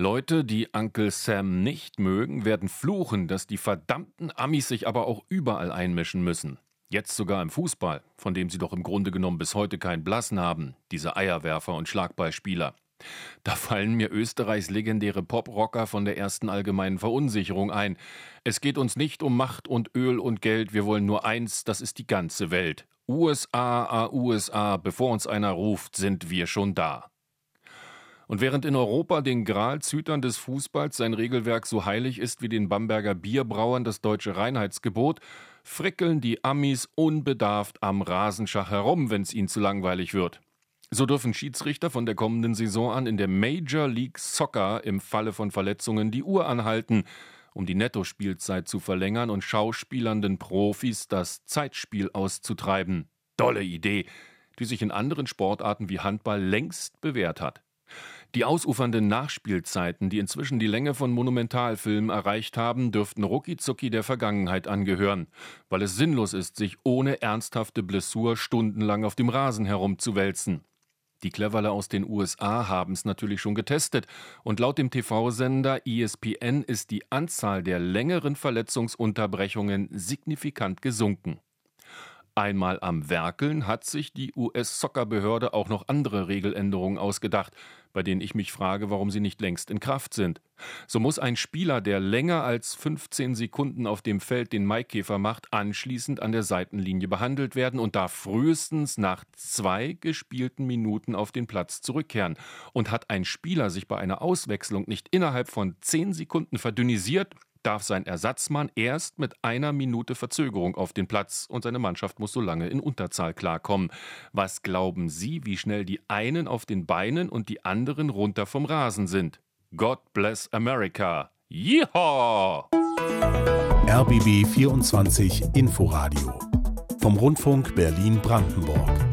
Leute, die Uncle Sam nicht mögen, werden fluchen, dass die verdammten Amis sich aber auch überall einmischen müssen. Jetzt sogar im Fußball, von dem sie doch im Grunde genommen bis heute keinen Blassen haben, diese Eierwerfer und Schlagballspieler. Da fallen mir Österreichs legendäre Poprocker von der ersten allgemeinen Verunsicherung ein. Es geht uns nicht um Macht und Öl und Geld, wir wollen nur eins, das ist die ganze Welt. USA, USA, bevor uns einer ruft, sind wir schon da. Und während in Europa den Gralzütern des Fußballs sein Regelwerk so heilig ist wie den Bamberger Bierbrauern das deutsche Reinheitsgebot, frickeln die Amis unbedarft am Rasenschach herum, wenn es ihnen zu langweilig wird. So dürfen Schiedsrichter von der kommenden Saison an in der Major League Soccer im Falle von Verletzungen die Uhr anhalten, um die Nettospielzeit zu verlängern und schauspielernden Profis das Zeitspiel auszutreiben. Dolle Idee, die sich in anderen Sportarten wie Handball längst bewährt hat. Die ausufernden Nachspielzeiten, die inzwischen die Länge von Monumentalfilmen erreicht haben, dürften ruckizucki der Vergangenheit angehören, weil es sinnlos ist, sich ohne ernsthafte Blessur stundenlang auf dem Rasen herumzuwälzen. Die Cleverle aus den USA haben es natürlich schon getestet und laut dem TV-Sender ESPN ist die Anzahl der längeren Verletzungsunterbrechungen signifikant gesunken. Einmal am Werkeln hat sich die US-Soccer-Behörde auch noch andere Regeländerungen ausgedacht, bei denen ich mich frage, warum sie nicht längst in Kraft sind. So muss ein Spieler, der länger als 15 Sekunden auf dem Feld den Maikäfer macht, anschließend an der Seitenlinie behandelt werden und darf frühestens nach zwei gespielten Minuten auf den Platz zurückkehren. Und hat ein Spieler sich bei einer Auswechslung nicht innerhalb von 10 Sekunden verdünnisiert, darf sein Ersatzmann erst mit einer Minute Verzögerung auf den Platz und seine Mannschaft muss so lange in Unterzahl klarkommen. Was glauben Sie, wie schnell die einen auf den Beinen und die anderen runter vom Rasen sind? God bless America. Yeehaw! RBB 24 Inforadio vom Rundfunk Berlin-Brandenburg.